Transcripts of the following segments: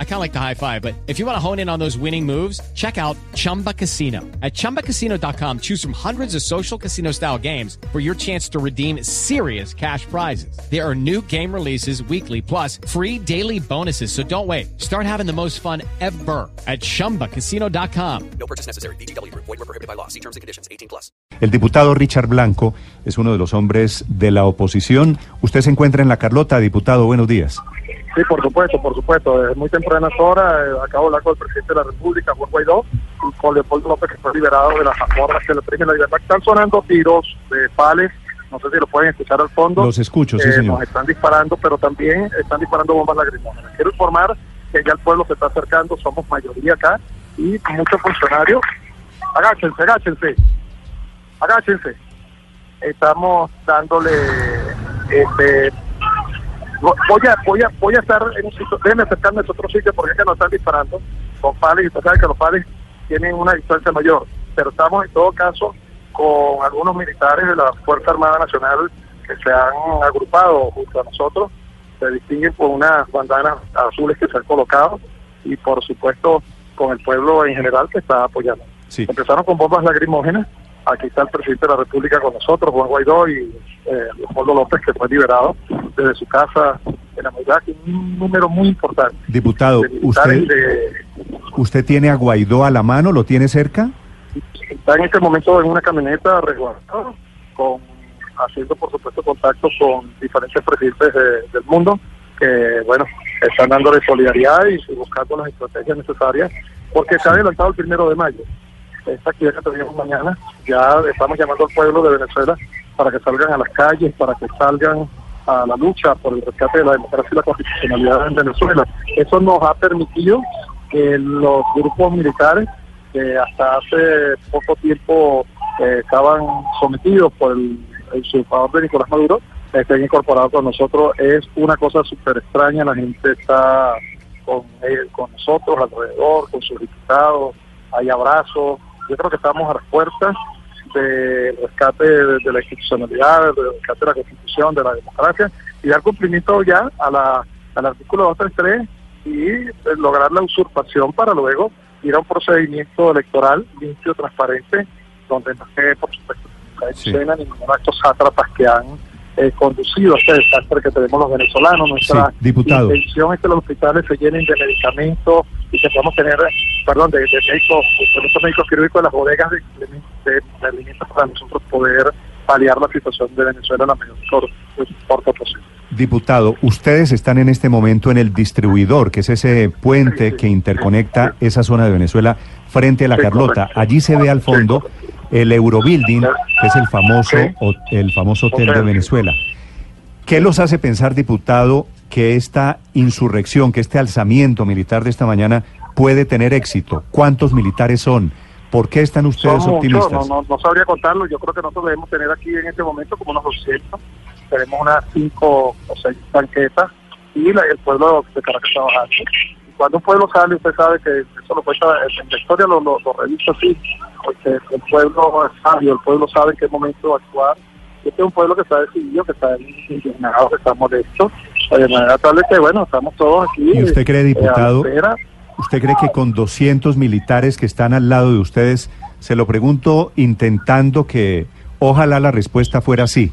I kind of like the high five, but if you want to hone in on those winning moves, check out Chumba Casino. At chumbacasino.com, choose from hundreds of social casino style games for your chance to redeem serious cash prizes. There are new game releases weekly, plus free daily bonuses. So don't wait. Start having the most fun ever at chumbacasino.com. No purchase necessary. BGW. Void were prohibited by law. See terms and conditions. 18 plus. El diputado Richard Blanco es uno de los hombres de la oposición. Usted se encuentra en la Carlota, diputado. Buenos días. Sí, por supuesto, por supuesto. Desde muy tempranas horas eh, acabo de hablar con el presidente de la República, Juan Guaidó, y con Leopoldo López, que fue liberado de las mazmorras que le primen la libertad. Están sonando tiros de pales, no sé si lo pueden escuchar al fondo. Los escucho, sí, Eh, señor. Nos están disparando, pero también están disparando bombas lacrimógenas. Quiero informar que ya el pueblo se está acercando, somos mayoría acá, y muchos funcionarios. Agáchense, agáchense, agáchense. Estamos dándole este voy a voy a voy a estar en un sitio déjenme acercarme a otro sitio porque es que nos están disparando. Con palos y sabe que los palos tienen una distancia mayor pero estamos en todo caso con algunos militares de la Fuerza Armada Nacional que se han agrupado junto a nosotros. Se distinguen por unas bandanas azules que se han colocado y por supuesto con el pueblo en general que está apoyando. Sí. empezaron con bombas lacrimógenas aquí está el presidente de la República con nosotros, Juan Guaidó y eh, Leopoldo López, que fue liberado desde su casa en la que es un número muy importante. Diputado, ¿usted, de- ¿usted tiene a Guaidó a la mano? ¿Lo tiene cerca? está en este momento en una camioneta resguardado, con, haciendo por supuesto contactos con diferentes presidentes de- del mundo, que bueno, están dándole solidaridad y buscando las estrategias necesarias, porque se ha adelantado el primero de mayo. Esta actividad que tenemos mañana, ya estamos llamando al pueblo de Venezuela para que salgan a las calles, para que salgan a la lucha por el rescate de la democracia y la constitucionalidad en Venezuela. Eso nos ha permitido que los grupos militares que hasta hace poco tiempo eh, estaban sometidos por el, el usurpador de Nicolás Maduro, estén incorporados con nosotros. Es una cosa súper extraña, la gente está con, él- con nosotros alrededor, con sus diputados, hay abrazos. Yo creo que estamos a las puertas del rescate de, de la institucionalidad, del rescate de la constitución, de la democracia y dar cumplimiento ya a la, al artículo 233 y eh, lograr la usurpación para luego ir a un procedimiento electoral limpio, transparente, donde no esté, por supuesto, ninguna Sí. escena ni ningún acto sátrapas que han eh, conducido a este desastre que tenemos los venezolanos. Nuestra Sí, diputado. intención es que los hospitales se llenen de medicamentos y que podamos tener, perdón, de, de médicos, de estos médicos quirúrgicos en las bodegas de, de- de alimentos para nosotros poder paliar la situación de Venezuela la mayor pues, corto posible. Diputado, ustedes están en este momento en el distribuidor, que es ese puente que interconecta esa zona de Venezuela frente a la Carlota. correcto. Allí se ve al fondo el Eurobuilding, que es el famoso, el famoso hotel de. Venezuela. ¿Qué los hace pensar, diputado, que esta insurrección, que este alzamiento militar de esta mañana puede tener éxito? ¿Cuántos militares son? ¿Por qué están ustedes Son muchos, optimistas? no, no, no sabría contarlo, yo creo que nosotros debemos tener aquí en este momento como unos 200, tenemos unas 5 o 6 tanquetas y la- el pueblo de Caracas está bajando. Y cuando un pueblo sale, usted sabe que eso lo cuenta, en la historia lo, lo, lo revisa así, porque el pueblo es sabio, el pueblo sabe en qué momento actuar. Este es un pueblo que está decidido, que está indignado, que está molesto, de manera tal de que, bueno, estamos todos aquí. ¿Y usted cree, eh, a la diputado. ¿Usted cree que con 200 militares que están al lado de ustedes, se lo pregunto intentando que ojalá la respuesta fuera sí,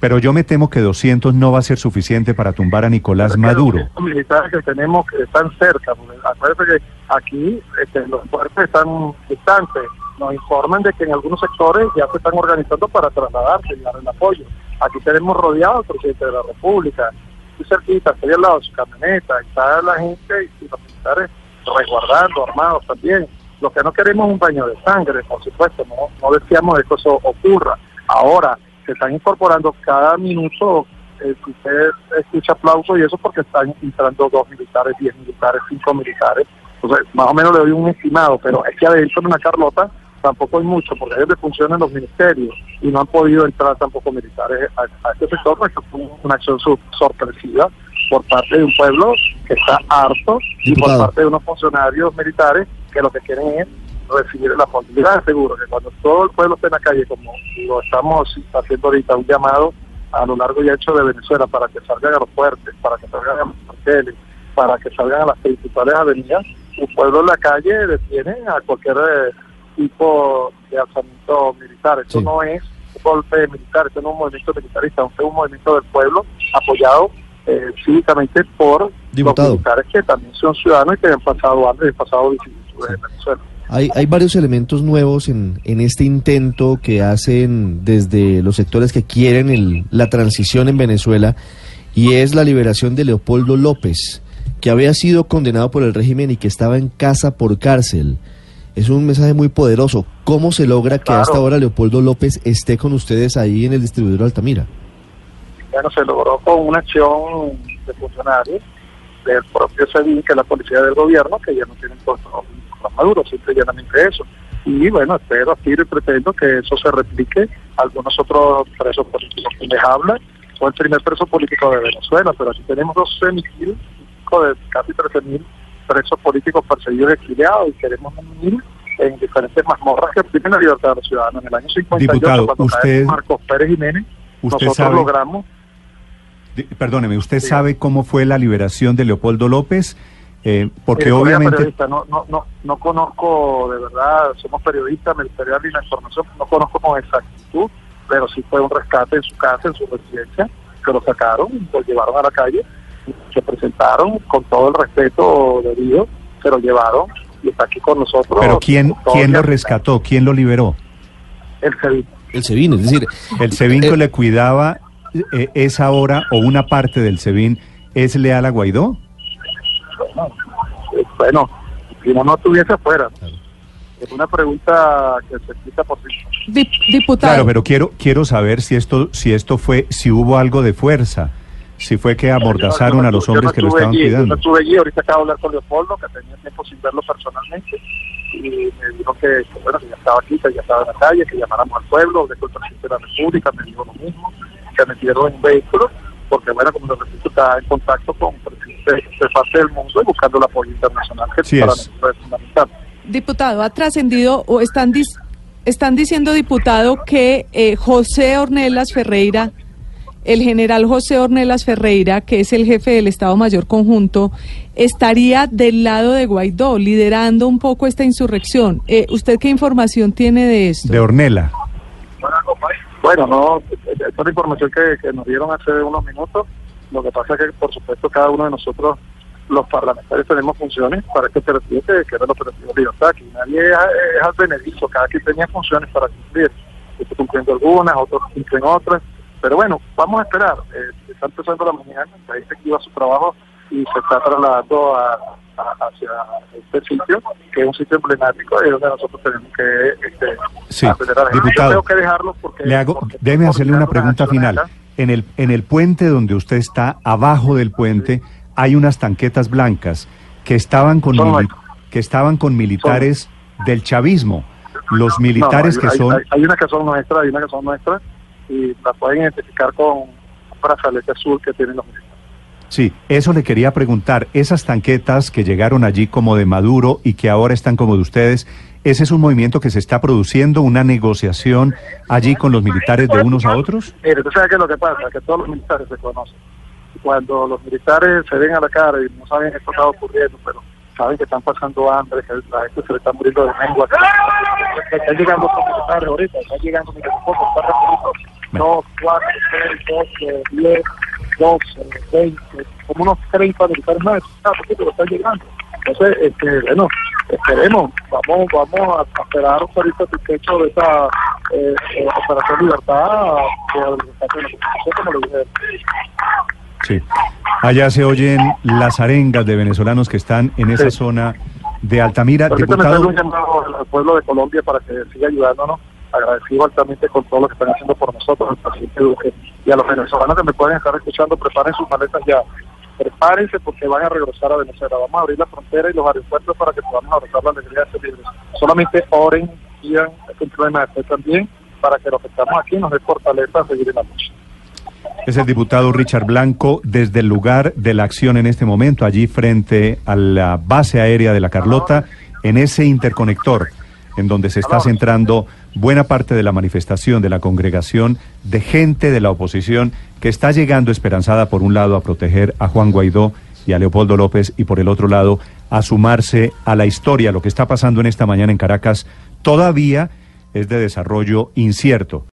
pero yo me temo que 200 no va a ser suficiente para tumbar a Nicolás Maduro? Los militares que tenemos que están cerca, acuérdense que aquí este, los fuertes están distantes, nos informan de que en algunos sectores ya se están organizando para trasladarse y dar el apoyo. Aquí tenemos rodeado al presidente de la República, muy cerquita, estoy al lado de su camioneta, está la gente y los militares resguardando, armados también. Lo que no queremos es un baño de sangre, por supuesto, no, no deseamos que eso ocurra. Ahora, se están incorporando cada minuto, eh, usted escucha aplausos y eso porque están entrando dos militares, diez militares, cinco militares. Entonces, más o menos le doy un estimado, pero es que adentro de una Carlota tampoco hay mucho, porque es donde funcionan los ministerios y no han podido entrar tampoco militares a, a este sector, porque fue una acción sor- sorpresiva por parte de un pueblo que está harto y por parte de unos funcionarios militares que lo que quieren es recibir el apoyo. Yo les aseguro que cuando todo el pueblo esté en la calle, como lo estamos haciendo ahorita, un llamado a lo largo y ancho de Venezuela para que salgan a los fuertes, para que salgan a los cuarteles, para que salgan a las principales avenidas, el pueblo en la calle detiene a cualquier eh, tipo de alzamiento militar. Esto Sí. no es un golpe militar, esto no es un movimiento militarista, esto es un movimiento del pueblo apoyado eh, cívicamente por Diputado. los militares que también son ciudadanos y que han pasado hambre y han pasado vicisitudes en Venezuela. Hay, hay varios elementos nuevos en, en este intento que hacen desde los sectores que quieren el- la transición en Venezuela y es la liberación de Leopoldo López, que había sido condenado por el régimen y que estaba en casa por cárcel. Es un mensaje muy poderoso. ¿Cómo se logra que Claro. hasta ahora Leopoldo López esté con ustedes ahí en el distribuidor Altamira? bueno, se logró con una acción de funcionarios del propio SEBIN, que es la policía del gobierno, que ya no tienen control con Maduro, simple y llanamente eso. Y bueno, espero, aspiro y pretendo que eso se replique a algunos otros presos políticos que les habla. Fue el primer preso político de Venezuela, pero aquí tenemos 12 mil, de casi 13 mil presos políticos perseguidos y exiliados, y queremos mil en diferentes mazmorras que primen la libertad de los ciudadanos. En el año 58, Diputado, cuando usted- Marcos Pérez Jiménez, Usted nosotros sabe, logramos perdóneme, ¿usted Sí. sabe cómo fue la liberación de Leopoldo López? Eh, porque colega obviamente... no, no, no, no conozco de verdad, somos periodistas, me gustaría darle la información, no conozco con exactitud, pero sí fue un rescate en su casa, en su residencia, que lo sacaron, lo llevaron a la calle, se presentaron con todo el respeto debido, se lo llevaron y está aquí con nosotros. Pero ¿quién, quién lo rescató? ¿Quién lo liberó? El CEDIN. El SEBIN, es decir, ¿El SEBIN que Eh, le cuidaba eh, esa hora o una parte del SEBIN es leal a Guaidó? Eh, Bueno, si no, no estuviese afuera. Es una pregunta que se explica por sí. Dip- diputado. Claro, pero quiero quiero saber si esto si esto fue si hubo algo de fuerza, si fue que amordazaron a los hombres que lo estaban allí, Yo cuidando. no estuve allí, ahorita acabo de hablar con Leopoldo, que tenía tiempo sin verlo personalmente, y me dijo que, bueno, que ya estaba aquí, que ya estaba en la calle, que llamáramos al pueblo, el presidente de la República, me dijo lo mismo, que me dieron en un vehículo, porque bueno, como lo repito, está en contacto con presidentes de parte del mundo y buscando el apoyo internacional, que Sí para es. nosotros es fundamental. Diputado, ha trascendido o están, dis- están diciendo, diputado, que eh, José Ornelas Ferreira, el general José Ornelas Ferreira, que es el jefe del Estado Mayor Conjunto, estaría del lado de Guaidó, liderando un poco esta insurrección. Eh, ¿Usted qué información tiene de esto? De Ornela. Bueno, no, esta es la información que, que nos dieron hace unos minutos. Lo que pasa es que, por supuesto, cada uno de nosotros, los parlamentarios, tenemos funciones para este operativo que, que era el operativo de libertad. Aquí nadie es, es advenedizo, cada quien tenía funciones para cumplir. Estoy cumpliendo algunas, otros cumplen otras. Pero bueno, vamos a esperar. Eh, está empezando la mañana, la gente que iba a su trabajo y se está trasladando a, a- hacia este sitio, que es un sitio emblemático y donde nosotros tenemos que este, Sí. Yo diputado, tengo que dejarlo porque... Le hago, porque déjeme hacerle una pregunta final. acá. En el en el puente donde usted está, abajo del puente, hay unas tanquetas blancas que estaban con mili- que estaban con militares del chavismo. Los militares No, que hay, son Hay, hay unas que son nuestras, hay unas que son nuestras y las pueden identificar con un brazalete azul que tienen los militares. Sí, eso le quería preguntar. Esas tanquetas que llegaron allí como de Maduro y que ahora están como de ustedes, ¿ese es un movimiento que se está produciendo, una negociación allí con los militares de unos a otros? Mire, tú sabes que lo que pasa, que todos los militares se conocen. Cuando los militares se ven a la cara y no saben qué está ocurriendo, pero saben que están pasando hambre, que la gente se le está muriendo de lengua, que están llegando los militares ahorita, están llegando poco, están rapidito, dos, cuatro, seis, doce, diez, doce, veinte, como unos 30 militares más, está poquito que están llegando. Entonces, este, bueno, esperemos, vamos, vamos a esperar ahorita el techo de esa eh, eh, operación libertad por la como lo dije. Sí. Allá se oyen las arengas de venezolanos que están en esa Sí. zona de Altamira. Permítame un llamado al pueblo de Colombia para que siga ayudándonos, agradecido altamente con todo lo que están haciendo por nosotros, el presidente Duque, y a los venezolanos que me pueden estar escuchando, preparen sus maletas ya. Prepárense porque van a regresar a Venezuela. Vamos a abrir la frontera y los aeropuertos para que podamos abrazar la alegría de ser libres. Solamente oren, pidan, problema de fe también, para que los que estamos aquí nos dé fortaleza a seguir en la lucha. es el diputado Richard Blanco desde el lugar de la acción en este momento, allí frente a la base aérea de la Carlota, en ese interconector. En donde se está centrando buena parte de la manifestación, de la congregación, de gente de la oposición que está llegando esperanzada por un lado a proteger a Juan Guaidó y a Leopoldo López y por el otro lado a sumarse a la historia. Lo que está pasando en esta mañana en Caracas todavía es de desarrollo incierto.